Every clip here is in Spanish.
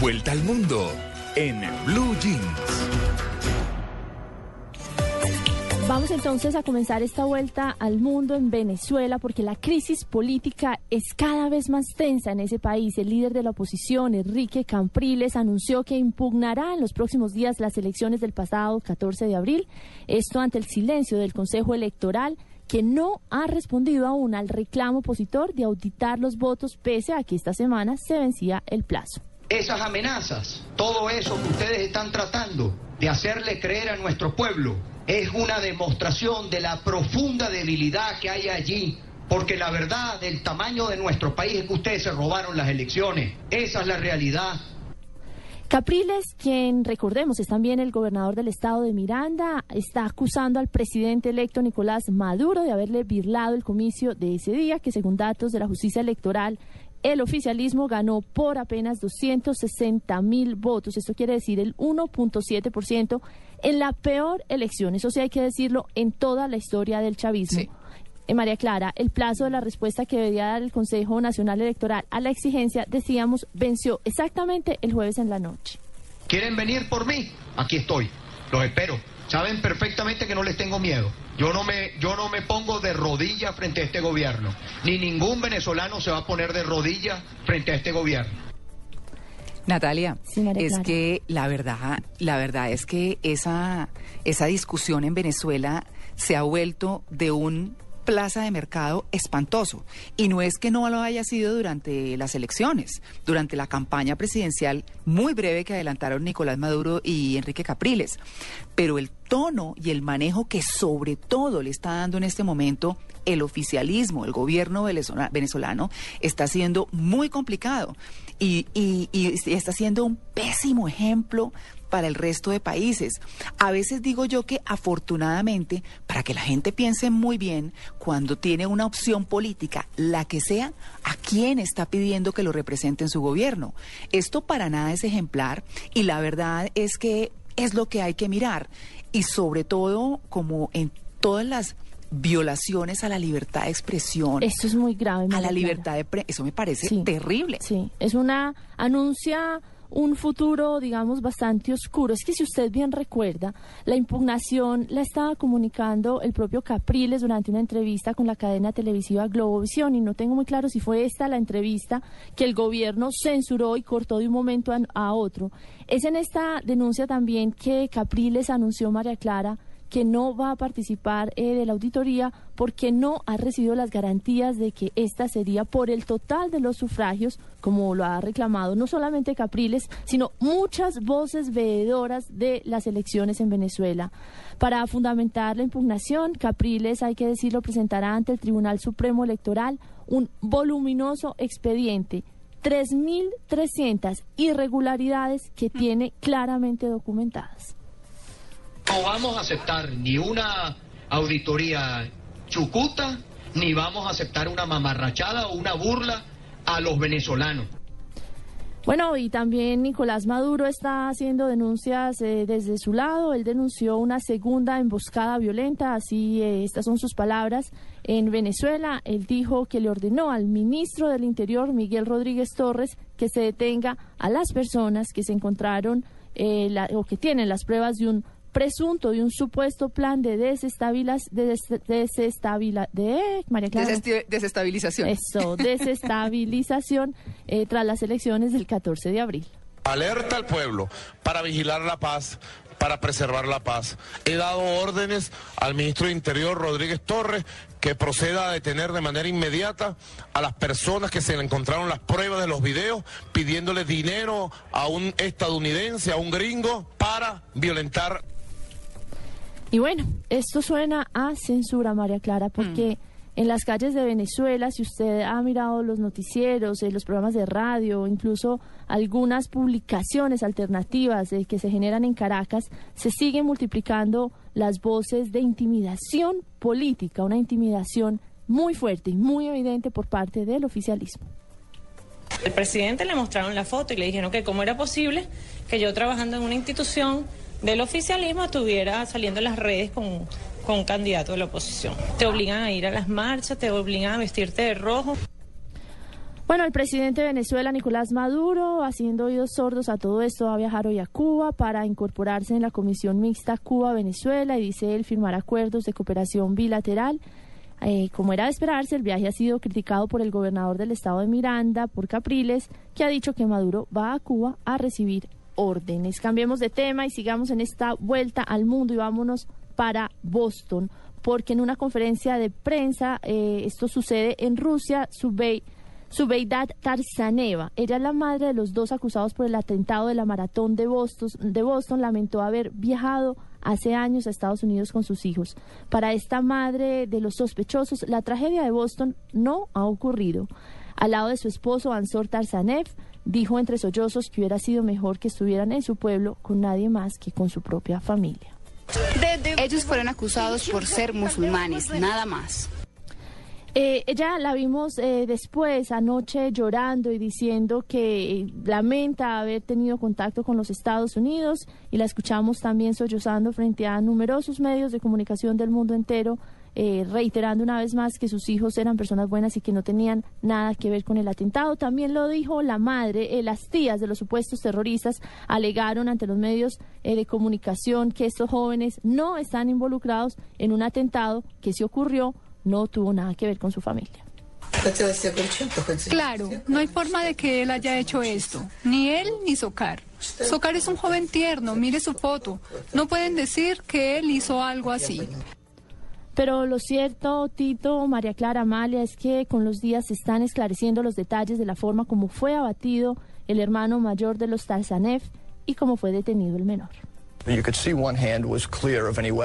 Vuelta al mundo en Blue Jeans. Vamos entonces a comenzar esta vuelta al mundo en Venezuela porque la crisis política es cada vez más tensa en ese país. El líder de la oposición, Enrique Campriles, anunció que impugnará en los próximos días las elecciones del pasado 14 de abril. Esto ante el silencio del Consejo Electoral que no ha respondido aún al reclamo opositor de auditar los votos pese a que esta semana se vencía el plazo. Esas amenazas, todo eso que ustedes están tratando de hacerle creer a nuestro pueblo, es una demostración de la profunda debilidad que hay allí. Porque la verdad del tamaño de nuestro país es que ustedes se robaron las elecciones. Esa es la realidad. Capriles, quien recordemos es también el gobernador del estado de Miranda, está acusando al presidente electo Nicolás Maduro de haberle birlado el comicio de ese día, que según datos de la justicia electoral, el oficialismo ganó por apenas 260 mil votos. Esto quiere decir el 1.7% en la peor elección. Eso sí hay que decirlo en toda la historia del chavismo. Eh, María Clara, el plazo de la respuesta que debía dar el Consejo Nacional Electoral a la exigencia, decíamos, venció exactamente el jueves en la noche. ¿Quieren venir por mí? Aquí estoy. Los espero. Saben perfectamente que no les tengo miedo. Yo no me, yo no me pongo de rodillas frente a este gobierno. Ni ningún venezolano se va a poner de rodillas frente a este gobierno. Natalia, es Clara. que la verdad, la verdad es que esa, esa discusión en Venezuela se ha vuelto de un plaza de mercado espantoso. Y no es que no lo haya sido durante las elecciones, durante la campaña presidencial muy breve que adelantaron Nicolás Maduro y Enrique Capriles. Pero el tono y el manejo que sobre todo le está dando en este momento el oficialismo, el gobierno venezola- venezolano, está siendo muy complicado y, y- y está siendo un pésimo ejemplo para el resto de países. A veces digo yo que afortunadamente, para que la gente piense muy bien, cuando tiene una opción política, la que sea, a quién está pidiendo que lo represente en su gobierno. Esto para nada es ejemplar y la verdad es que es lo que hay que mirar. Y sobre todo, como en todas las violaciones a la libertad de expresión, Esto es muy grave. a la libertad de pre- eso me parece Sí. terrible. Sí, es una anuncia un futuro, digamos, bastante oscuro. Es que si usted bien recuerda, la impugnación la estaba comunicando el propio Capriles durante una entrevista con la cadena televisiva Globovisión y no tengo muy claro si fue esta la entrevista que el gobierno censuró y cortó de un momento a, a otro. Es en esta denuncia también que Capriles anunció María Clara que no va a participar eh, de la auditoría porque no ha recibido las garantías de que esta sería por el total de los sufragios, como lo ha reclamado no solamente Capriles, sino muchas voces veedoras de las elecciones en Venezuela. Para fundamentar la impugnación, Capriles, hay que decirlo, presentará ante el Tribunal Supremo Electoral un voluminoso expediente 3.300 irregularidades que tiene claramente documentadas. No vamos a aceptar ni una auditoría chucuta, ni vamos a aceptar una mamarrachada o una burla a los venezolanos. Bueno, y también Nicolás Maduro está haciendo denuncias eh, desde su lado. Él denunció una segunda emboscada violenta, así eh, estas son sus palabras, en Venezuela. Él dijo que le ordenó al ministro del Interior, Miguel Rodríguez Torres, que se detenga a las personas que se encontraron eh, o que tienen las pruebas de un presunto, de un supuesto plan de desestabilización, de, des- desestabila- de María Clara. Desesti- desestabilización. Eso, desestabilización eh, tras las elecciones del 14 de abril. Alerta al pueblo para vigilar la paz, para preservar la paz. He dado órdenes al ministro de Interior, Rodríguez Torres, que proceda a detener de manera inmediata a las personas que se le encontraron las pruebas de los videos, pidiéndole dinero a un estadounidense, a un gringo, para violentar Y bueno, esto suena a censura, María Clara, porque en las calles de Venezuela, si usted ha mirado los noticieros, eh, los programas de radio, incluso algunas publicaciones alternativas eh, que se generan en Caracas, se siguen multiplicando las voces de intimidación política, una intimidación muy fuerte y muy evidente por parte del oficialismo. El presidente le mostraron la foto y le dijeron que cómo era posible que yo trabajando en una institución del oficialismo estuviera saliendo en las redes con con un candidato de la oposición. Te obligan a ir a las marchas, te obligan a vestirte de rojo. Bueno, el presidente de Venezuela, Nicolás Maduro, haciendo oídos sordos a todo esto, va a viajar hoy a Cuba para incorporarse en la Comisión Mixta Cuba-Venezuela y dice él firmar acuerdos de cooperación bilateral. Eh, como era de esperarse, el viaje ha sido criticado por el gobernador del estado de Miranda, por Capriles, que ha dicho que Maduro va a Cuba a recibir órdenes. Cambiemos de tema y sigamos en esta vuelta al mundo y vámonos para Boston, porque en una conferencia de prensa, eh, esto sucede en Rusia, Subeidat Tarzaneva, ella es la madre de los dos acusados por el atentado de la maratón de Boston, de Boston, lamentó haber viajado hace años a Estados Unidos con sus hijos. Para esta madre de los sospechosos, la tragedia de Boston no ha ocurrido. Al lado de su esposo, Ansor Tarzanev, dijo entre sollozos que hubiera sido mejor que estuvieran en su pueblo con nadie más que con su propia familia. Ellos fueron acusados por ser musulmanes, nada más. Eh, ella la vimos eh, después, anoche, llorando y diciendo que lamenta haber tenido contacto con los Estados Unidos y la escuchamos también sollozando frente a numerosos medios de comunicación del mundo entero eh, reiterando una vez más que sus hijos eran personas buenas y que no tenían nada que ver con el atentado. También lo dijo la madre, eh, las tías de los supuestos terroristas alegaron ante los medios eh, de comunicación que estos jóvenes no están involucrados en un atentado que se ocurrió, no tuvo nada que ver con su familia. Claro, no hay forma de que él haya hecho esto, ni él ni Socar. Socar es un joven tierno, mire su foto. No pueden decir que él hizo algo así. Pero lo cierto, Tito, María Clara Amalia, es que con los días se están esclareciendo los detalles de la forma como fue abatido el hermano mayor de los Tarzanev y cómo fue detenido el menor.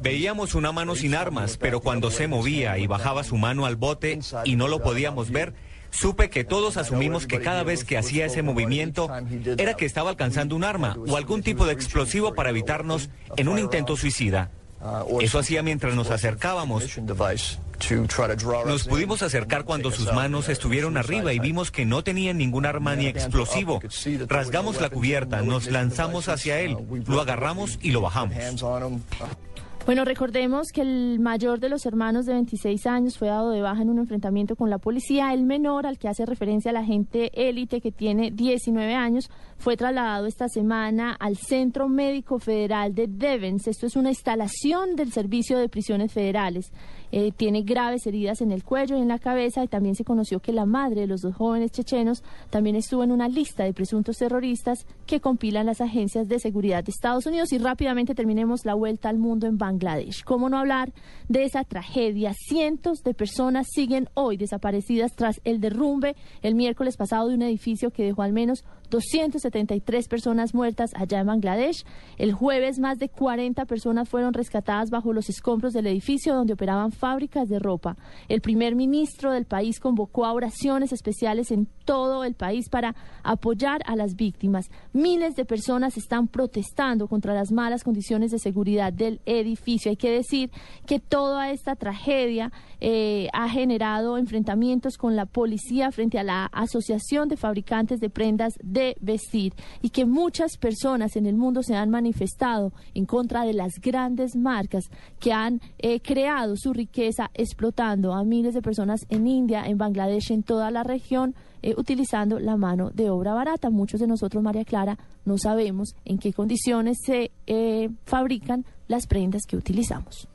Veíamos una mano sin armas, pero cuando se movía y bajaba su mano al bote y no lo podíamos ver, supe que todos asumimos que cada vez que hacía ese movimiento era que estaba alcanzando un arma o algún tipo de explosivo para evitarnos en un intento suicida. Uh, Eso hacía mientras nos acercábamos. Nos pudimos acercar cuando sus manos estuvieron arriba y vimos que no tenían ningún arma ni explosivo. Rasgamos la cubierta, nos lanzamos hacia él, lo agarramos y lo bajamos. Bueno, recordemos que el mayor de los hermanos de 26 años fue dado de baja en un enfrentamiento con la policía. El menor, al que hace referencia la agente élite que tiene 19 años, fue trasladado esta semana al Centro Médico Federal de Devens. Esto es una instalación del Servicio de Prisiones Federales. Eh, tiene graves heridas en el cuello y en la cabeza y también se conoció que la madre de los dos jóvenes chechenos también estuvo en una lista de presuntos terroristas que compilan las agencias de seguridad de Estados Unidos. Y rápidamente terminemos la vuelta al mundo en Bangladesh. ¿Cómo no hablar de esa tragedia? Cientos de personas siguen hoy desaparecidas tras el derrumbe el miércoles pasado de un edificio que dejó al menos 273 personas muertas allá en Bangladesh. El jueves más de 40 personas fueron rescatadas bajo los escombros del edificio donde operaban fábricas de ropa. El primer ministro del país convocó a oraciones especiales en todo el país para apoyar a las víctimas. Miles de personas están protestando contra las malas condiciones de seguridad del edificio. Hay que decir que toda esta tragedia eh, ha generado enfrentamientos con la policía frente a la Asociación de Fabricantes de Prendas de Vestir y que muchas personas en el mundo se han manifestado en contra de las grandes marcas que han eh, creado su riqueza explotando a miles de personas en India, en Bangladesh, en toda la región, eh, utilizando la mano de obra barata. Muchos de nosotros, María Clara, no sabemos en qué condiciones se fabrican las prendas que utilizamos.